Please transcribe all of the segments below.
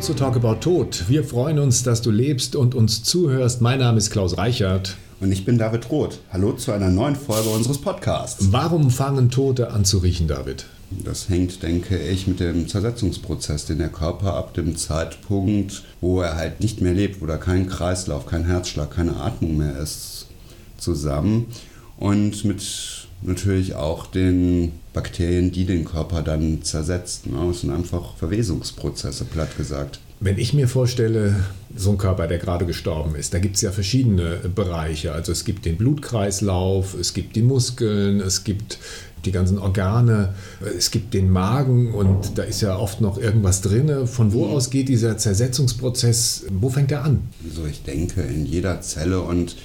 zu Talk About Tod. Wir freuen uns, dass du lebst und uns zuhörst. Mein Name ist Klaus Reichert. Und ich bin David Roth. Hallo zu einer neuen Folge unseres Podcasts. Warum fangen Tote an zu riechen, David? Das hängt, denke ich, mit dem Zersetzungsprozess, den der Körper ab dem Zeitpunkt, wo er halt nicht mehr lebt, wo da kein Kreislauf, kein Herzschlag, keine Atmung mehr ist, zusammen. Und mit natürlich auch den Bakterien, die den Körper dann zersetzen. Ne? Das sind einfach Verwesungsprozesse, platt gesagt. Wenn ich mir vorstelle, so ein Körper, der gerade gestorben ist, da gibt es ja verschiedene Bereiche. Also es gibt den Blutkreislauf, es gibt die Muskeln, es gibt die ganzen Organe, es gibt den Magen und da ist ja oft noch irgendwas drin. Von wo aus geht dieser Zersetzungsprozess? Wo fängt er an? Also ich denke, in jeder Zelle und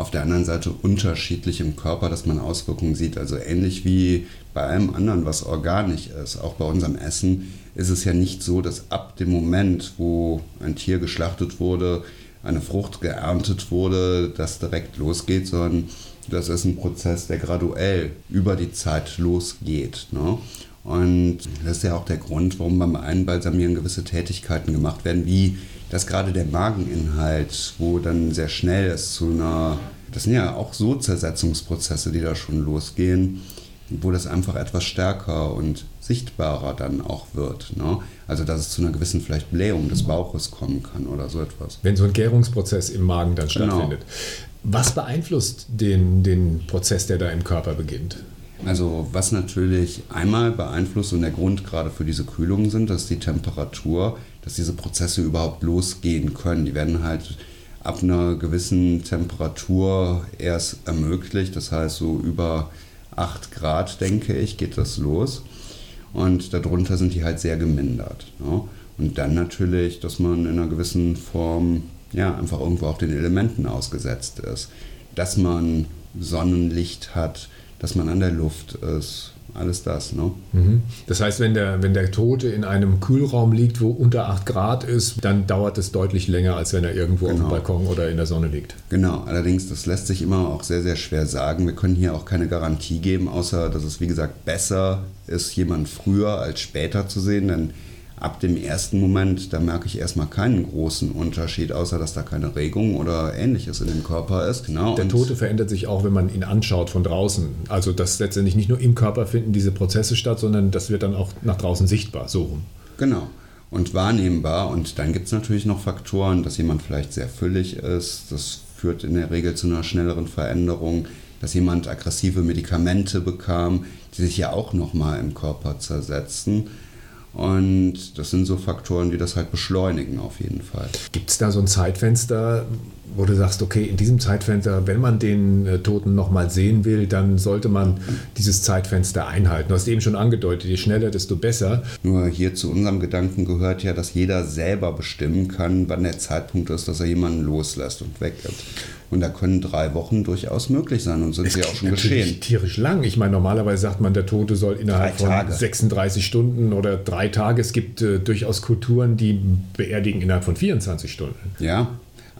auf der anderen Seite unterschiedlich im Körper, dass man Auswirkungen sieht. Also ähnlich wie bei allem anderen, was organisch ist, auch bei unserem Essen, ist es ja nicht so, dass ab dem Moment, wo ein Tier geschlachtet wurde, eine Frucht geerntet wurde, das direkt losgeht, sondern das ist ein Prozess, der graduell über die Zeit losgeht. Ne? Und das ist ja auch der Grund, warum beim Einbalsamieren gewisse Tätigkeiten gemacht werden, wie dass gerade der Mageninhalt, wo dann sehr schnell es zu einer, das sind ja auch so Zersetzungsprozesse, die da schon losgehen, wo das einfach etwas stärker und sichtbarer dann auch wird. Ne? Also dass es zu einer gewissen vielleicht Blähung des Bauches kommen kann oder so etwas. Wenn so ein Gärungsprozess im Magen dann genau. stattfindet. Was beeinflusst den, den Prozess, der da im Körper beginnt? Also was natürlich einmal beeinflusst und der Grund gerade für diese Kühlung sind, dass die Temperatur, dass diese Prozesse überhaupt losgehen können. Die werden halt ab einer gewissen Temperatur erst ermöglicht. Das heißt, so über 8 Grad, denke ich, geht das los. Und darunter sind die halt sehr gemindert. Ne? Und dann natürlich, dass man in einer gewissen Form ja, einfach irgendwo auch den Elementen ausgesetzt ist. Dass man Sonnenlicht hat, dass man an der Luft ist, alles das. Ne? Mhm. Das heißt, wenn der, wenn der Tote in einem Kühlraum liegt, wo unter 8 Grad ist, dann dauert es deutlich länger, als wenn er irgendwo genau. auf dem genau. Balkon oder in der Sonne liegt. Genau, allerdings, das lässt sich immer auch sehr, sehr schwer sagen. Wir können hier auch keine Garantie geben, außer dass es, wie gesagt, besser ist, jemand früher als später zu sehen, denn ab dem ersten Moment, da merke ich erstmal keinen großen Unterschied, außer dass da keine Regung oder ähnliches in dem Körper ist. Genau. Der Tote verändert sich auch, wenn man ihn anschaut von draußen. Also dass letztendlich nicht nur im Körper finden diese Prozesse statt, sondern das wird dann auch nach draußen sichtbar, so rum. Genau. Und wahrnehmbar. Und dann gibt es natürlich noch Faktoren, dass jemand vielleicht sehr füllig ist. Das führt in der Regel zu einer schnelleren Veränderung dass jemand aggressive Medikamente bekam, die sich ja auch nochmal im Körper zersetzen. Und das sind so Faktoren, die das halt beschleunigen auf jeden Fall. Gibt es da so ein Zeitfenster, wo du sagst, okay, in diesem Zeitfenster, wenn man den äh, Toten nochmal sehen will, dann sollte man dieses Zeitfenster einhalten. Du hast eben schon angedeutet, je schneller, desto besser. Nur hier zu unserem Gedanken gehört ja, dass jeder selber bestimmen kann, wann der Zeitpunkt ist, dass er jemanden loslässt und weggibt. Und da können drei Wochen durchaus möglich sein und sind es sie auch schon geschehen. Tierisch lang. Ich meine, normalerweise sagt man, der Tote soll innerhalb von 36 Stunden oder drei Tage. Es gibt äh, durchaus Kulturen, die beerdigen innerhalb von 24 Stunden. Ja,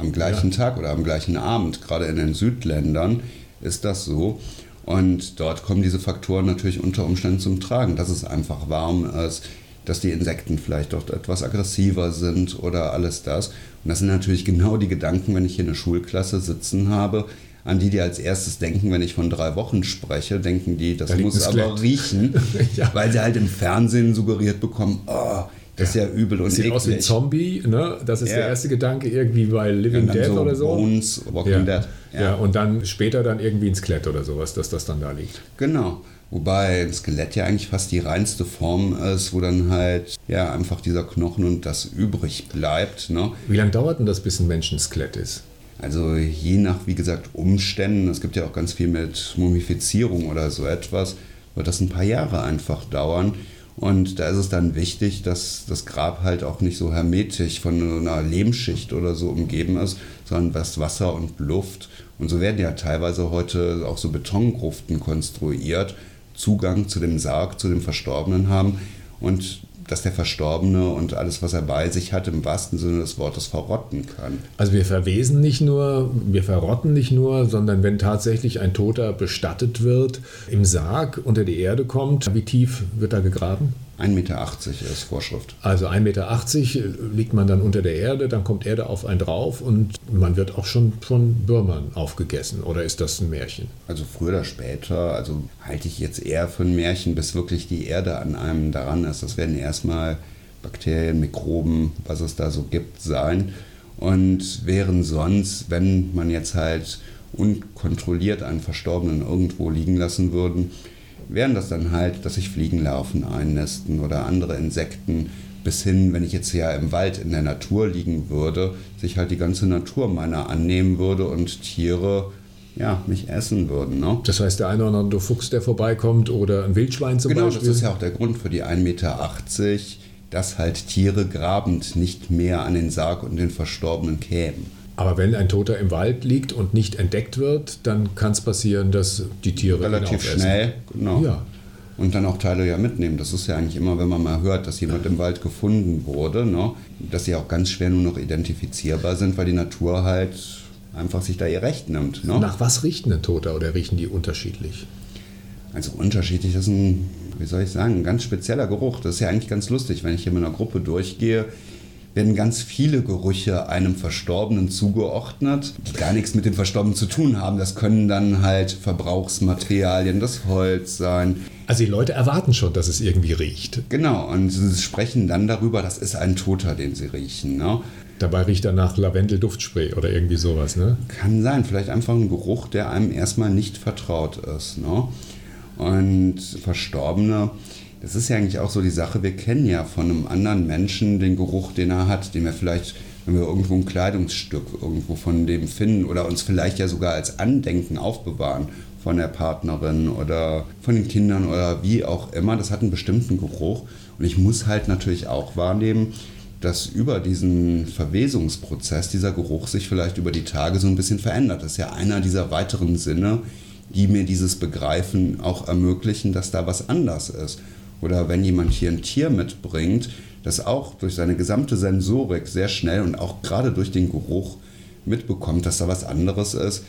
am gleichen ja. Tag oder am gleichen Abend. Gerade in den Südländern ist das so. Und dort kommen diese Faktoren natürlich unter Umständen zum Tragen, dass es einfach warm ist, dass die Insekten vielleicht doch etwas aggressiver sind oder alles das. Und das sind natürlich genau die Gedanken, wenn ich hier eine Schulklasse sitzen habe, an die die als erstes denken, wenn ich von drei Wochen spreche, denken die, das da muss aber riechen, ja. weil sie halt im Fernsehen suggeriert bekommen, oh, das ist ja übel und Sieht eklig. aus wie ein Zombie, ne? Das ist ja. der erste Gedanke irgendwie bei Living Dead so oder so. Bones, Walking ja. Dead. Ja. und dann später dann irgendwie ein Skelett oder sowas, dass das dann da liegt. Genau. Wobei ein Skelett ja eigentlich fast die reinste Form ist, wo dann halt ja einfach dieser Knochen und das übrig bleibt. Ne? Wie lange dauert denn das, bis ein Mensch ein Skelett ist? Also je nach, wie gesagt, Umständen, es gibt ja auch ganz viel mit Mumifizierung oder so etwas, wird das ein paar Jahre einfach dauern. Und da ist es dann wichtig, dass das Grab halt auch nicht so hermetisch von einer Lehmschicht oder so umgeben ist, sondern was Wasser und Luft. Und so werden ja teilweise heute auch so Betongruften konstruiert, Zugang zu dem Sarg, zu dem Verstorbenen haben und dass der Verstorbene und alles, was er bei sich hat, im wahrsten Sinne des Wortes verrotten kann. Also wir verwesen nicht nur, wir verrotten nicht nur, sondern wenn tatsächlich ein Toter bestattet wird, im Sarg unter die Erde kommt, wie tief wird er gegraben? 1,80 Meter ist Vorschrift. Also 1,80 Meter liegt man dann unter der Erde, dann kommt Erde auf einen drauf und man wird auch schon von Würmern aufgegessen. Oder ist das ein Märchen? Also früher oder später, also halte ich jetzt eher für ein Märchen, bis wirklich die Erde an einem daran ist. Das werden erstmal Bakterien, Mikroben, was es da so gibt, sein. Und wären sonst, wenn man jetzt halt unkontrolliert einen Verstorbenen irgendwo liegen lassen würden, wären das dann halt, dass sich Fliegenlarven einnästen oder andere Insekten, bis hin, wenn ich jetzt ja im Wald in der Natur liegen würde, sich halt die ganze Natur meiner annehmen würde und Tiere ja, mich essen würden. Ne? Das heißt, der eine oder andere Fuchs, der vorbeikommt oder ein Wildschwein zum genau, Beispiel? Genau, das ist ja auch der Grund für die 1,80 Meter, dass halt Tiere grabend nicht mehr an den Sarg und den Verstorbenen kämen. Aber wenn ein Toter im Wald liegt und nicht entdeckt wird, dann kann es passieren, dass die Tiere relativ schnell, genau. Ja. Und dann auch Teile ja mitnehmen. Das ist ja eigentlich immer, wenn man mal hört, dass jemand im Wald gefunden wurde, ne, dass sie auch ganz schwer nur noch identifizierbar sind, weil die Natur halt einfach sich da ihr Recht nimmt. Ne? Nach was riechen denn Toter oder riechen die unterschiedlich? Also unterschiedlich, ist ein, wie soll ich sagen, ein ganz spezieller Geruch. Das ist ja eigentlich ganz lustig, wenn ich hier mit einer Gruppe durchgehe werden ganz viele Gerüche einem Verstorbenen zugeordnet, die gar nichts mit dem Verstorbenen zu tun haben. Das können dann halt Verbrauchsmaterialien, das Holz sein. Also die Leute erwarten schon, dass es irgendwie riecht. Genau, und sie sprechen dann darüber, das ist ein Toter, den sie riechen. Ne? Dabei riecht er nach Lavendel-Duftspray oder irgendwie sowas, ne? Kann sein, vielleicht einfach ein Geruch, der einem erstmal nicht vertraut ist. Ne? Und Verstorbene das ist ja eigentlich auch so die Sache, wir kennen ja von einem anderen Menschen den Geruch, den er hat, den wir vielleicht, wenn wir irgendwo ein Kleidungsstück irgendwo von dem finden oder uns vielleicht ja sogar als Andenken aufbewahren von der Partnerin oder von den Kindern oder wie auch immer, das hat einen bestimmten Geruch. Und ich muss halt natürlich auch wahrnehmen, dass über diesen Verwesungsprozess dieser Geruch sich vielleicht über die Tage so ein bisschen verändert. Das ist ja einer dieser weiteren Sinne, die mir dieses Begreifen auch ermöglichen, dass da was anders ist oder wenn jemand hier ein Tier mitbringt, das auch durch seine gesamte Sensorik sehr schnell und auch gerade durch den Geruch mitbekommt, dass da was anderes ist,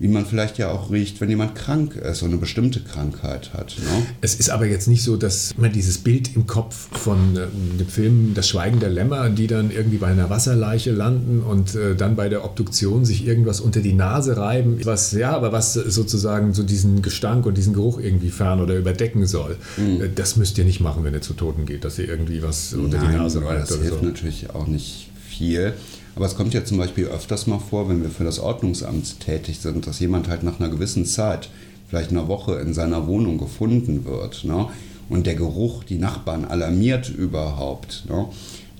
wie man vielleicht ja auch riecht, wenn jemand krank ist und eine bestimmte Krankheit hat. Ne? Es ist aber jetzt nicht so, dass man dieses Bild im Kopf von äh, dem Film Das Schweigen der Lämmer, die dann irgendwie bei einer Wasserleiche landen und äh, dann bei der Obduktion sich irgendwas unter die Nase reiben, was ja, aber was sozusagen so diesen Gestank und diesen Geruch irgendwie fern oder überdecken soll. Mhm. Äh, das müsst ihr nicht machen, wenn ihr zu Toten geht, dass ihr irgendwie was unter Nein, die Nase reibt. Das hilft so. natürlich auch nicht viel. Aber es kommt ja zum Beispiel öfters mal vor, wenn wir für das Ordnungsamt tätig sind, dass jemand halt nach einer gewissen Zeit, vielleicht einer Woche, in seiner Wohnung gefunden wird. Ne? Und der Geruch die Nachbarn alarmiert überhaupt. Ne?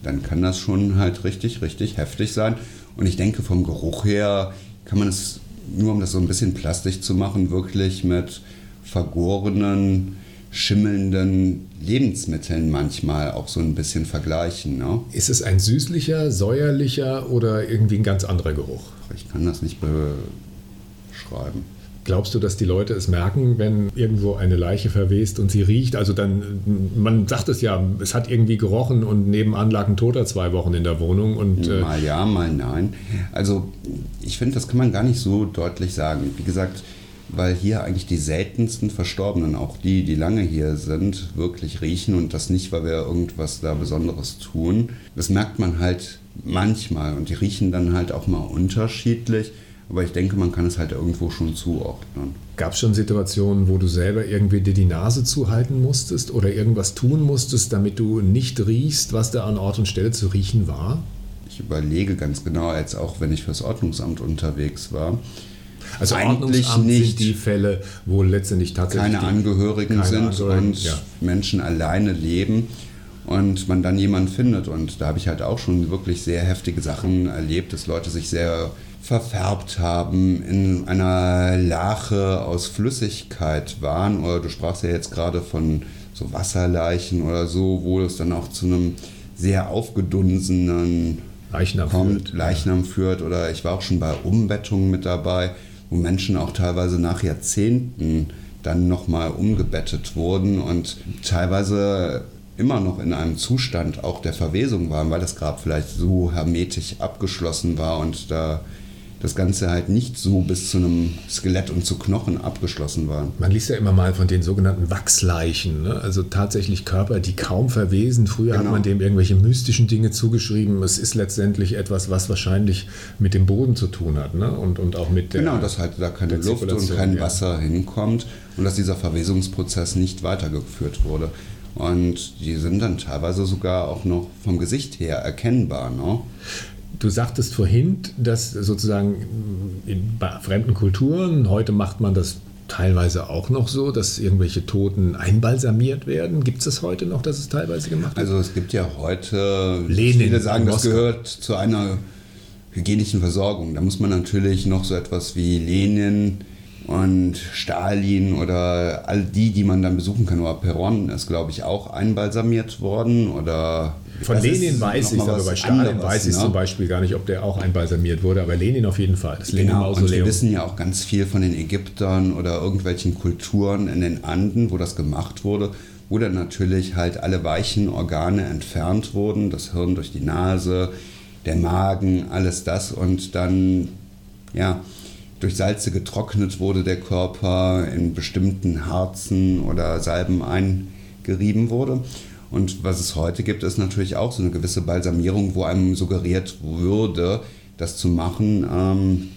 Dann kann das schon halt richtig, richtig heftig sein. Und ich denke, vom Geruch her kann man es, nur um das so ein bisschen plastisch zu machen, wirklich mit vergorenen schimmelnden Lebensmitteln manchmal auch so ein bisschen vergleichen. Ne? Ist es ein süßlicher, säuerlicher oder irgendwie ein ganz anderer Geruch? Ich kann das nicht beschreiben. Glaubst du, dass die Leute es merken, wenn irgendwo eine Leiche verwest und sie riecht? Also dann, man sagt es ja, es hat irgendwie gerochen und nebenan lag ein Toter zwei Wochen in der Wohnung. Und, äh mal ja, mal nein. Also ich finde, das kann man gar nicht so deutlich sagen. Wie gesagt, weil hier eigentlich die seltensten Verstorbenen, auch die, die lange hier sind, wirklich riechen und das nicht, weil wir irgendwas da Besonderes tun. Das merkt man halt manchmal und die riechen dann halt auch mal unterschiedlich. Aber ich denke, man kann es halt irgendwo schon zuordnen. Gab es schon Situationen, wo du selber irgendwie dir die Nase zuhalten musstest oder irgendwas tun musstest, damit du nicht riechst, was da an Ort und Stelle zu riechen war? Ich überlege ganz genau, als auch wenn ich fürs Ordnungsamt unterwegs war. Also eigentlich nicht die Fälle, wo letztendlich tatsächlich keine Angehörigen keine sind Angehörigen, und ja. Menschen alleine leben und man dann jemanden findet. Und da habe ich halt auch schon wirklich sehr heftige Sachen erlebt, dass Leute sich sehr verfärbt haben, in einer Lache aus Flüssigkeit waren. Oder du sprachst ja jetzt gerade von so Wasserleichen oder so, wo es dann auch zu einem sehr aufgedunsenen Leichnam kommt, führt. Leichnam führt. Oder ich war auch schon bei Umbettungen mit dabei wo Menschen auch teilweise nach Jahrzehnten dann nochmal umgebettet wurden und teilweise immer noch in einem Zustand auch der Verwesung waren, weil das Grab vielleicht so hermetisch abgeschlossen war und da das Ganze halt nicht so bis zu einem Skelett und zu Knochen abgeschlossen war. Man liest ja immer mal von den sogenannten Wachsleichen, ne? also tatsächlich Körper, die kaum verwesen. Früher genau. hat man dem irgendwelche mystischen Dinge zugeschrieben. Es ist letztendlich etwas, was wahrscheinlich mit dem Boden zu tun hat ne? und, und auch mit der. Genau, dass halt da keine Luft und kein ja. Wasser hinkommt und dass dieser Verwesungsprozess nicht weitergeführt wurde. Und die sind dann teilweise sogar auch noch vom Gesicht her erkennbar. Ne? Du sagtest vorhin, dass sozusagen in fremden Kulturen, heute macht man das teilweise auch noch so, dass irgendwelche Toten einbalsamiert werden. Gibt es das heute noch, dass es teilweise gemacht wird? Also es gibt ja heute, Lenin viele sagen, das gehört zu einer hygienischen Versorgung. Da muss man natürlich noch so etwas wie Lenin und Stalin oder all die, die man dann besuchen kann, oder Peron ist, glaube ich, auch einbalsamiert worden oder von Lenin weiß ich, aber bei Stalin anderes, weiß ich ne? zum Beispiel gar nicht, ob der auch einbalsamiert wurde, aber Lenin auf jeden Fall. Das genau, und wir wissen ja auch ganz viel von den Ägyptern oder irgendwelchen Kulturen in den Anden, wo das gemacht wurde, wo dann natürlich halt alle weichen Organe entfernt wurden, das Hirn durch die Nase, der Magen, alles das und dann, ja, durch Salze getrocknet wurde der Körper, in bestimmten Harzen oder Salben eingerieben wurde. Und was es heute gibt, ist natürlich auch so eine gewisse Balsamierung, wo einem suggeriert würde, das zu machen, ähm,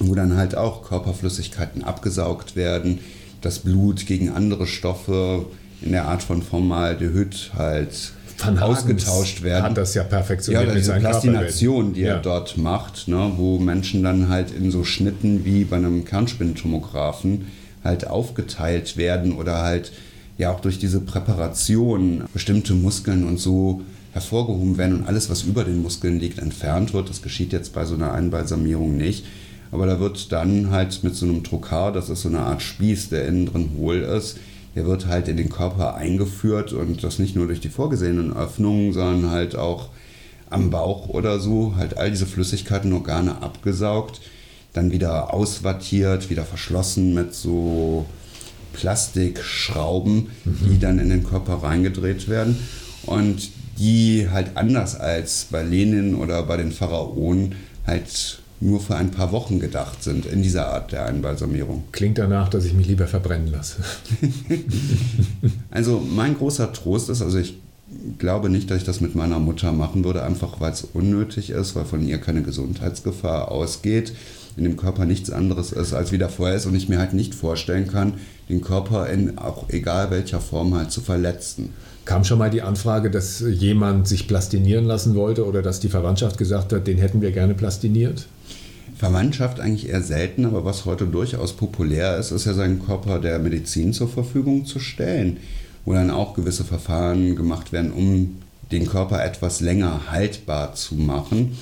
wo dann halt auch Körperflüssigkeiten abgesaugt werden, das Blut gegen andere Stoffe in der Art von Formaldehyd halt Van ausgetauscht werden. Hat das ja perfektioniert. Ja, diese Plastination, die ja. er dort macht, ne, wo Menschen dann halt in so Schnitten wie bei einem Kernspintomographen halt aufgeteilt werden oder halt ja auch durch diese Präparation bestimmte Muskeln und so hervorgehoben werden und alles, was über den Muskeln liegt, entfernt wird. Das geschieht jetzt bei so einer Einbalsamierung nicht. Aber da wird dann halt mit so einem Trokar, das ist so eine Art Spieß, der innen drin hohl ist, der wird halt in den Körper eingeführt und das nicht nur durch die vorgesehenen Öffnungen, sondern halt auch am Bauch oder so, halt all diese Flüssigkeiten, Organe abgesaugt, dann wieder auswattiert, wieder verschlossen mit so Plastikschrauben, mhm. die dann in den Körper reingedreht werden und die halt anders als bei Lenin oder bei den Pharaonen halt nur für ein paar Wochen gedacht sind in dieser Art der Einbalsamierung. Klingt danach, dass ich mich lieber verbrennen lasse. also mein großer Trost ist, also ich glaube nicht, dass ich das mit meiner Mutter machen würde, einfach weil es unnötig ist, weil von ihr keine Gesundheitsgefahr ausgeht in dem Körper nichts anderes ist, als wie der vorher ist und ich mir halt nicht vorstellen kann, den Körper in auch egal welcher Form halt zu verletzen. Kam schon mal die Anfrage, dass jemand sich plastinieren lassen wollte oder dass die Verwandtschaft gesagt hat, den hätten wir gerne plastiniert? Verwandtschaft eigentlich eher selten, aber was heute durchaus populär ist, ist ja seinen Körper der Medizin zur Verfügung zu stellen, wo dann auch gewisse Verfahren gemacht werden, um den Körper etwas länger haltbar zu machen.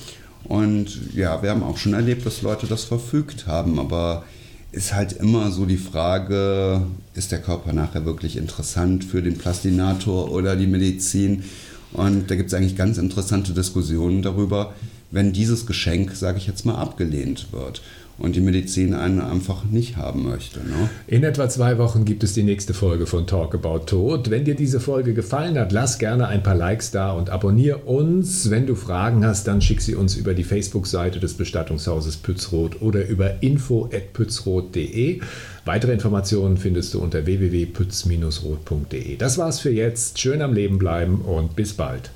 Und ja, wir haben auch schon erlebt, dass Leute das verfügt haben, aber ist halt immer so die Frage, ist der Körper nachher wirklich interessant für den Plastinator oder die Medizin? Und da gibt es eigentlich ganz interessante Diskussionen darüber, wenn dieses Geschenk, sage ich jetzt mal, abgelehnt wird und die Medizin einen einfach nicht haben möchte. Ne? In etwa zwei Wochen gibt es die nächste Folge von Talk About Tod. Wenn dir diese Folge gefallen hat, lass gerne ein paar Likes da und abonniere uns. Wenn du Fragen hast, dann schick sie uns über die Facebook-Seite des Bestattungshauses Pützroth oder über info.pützroth.de. Weitere Informationen findest du unter www.pütz-roth.de. Das war's für jetzt. Schön am Leben bleiben und bis bald.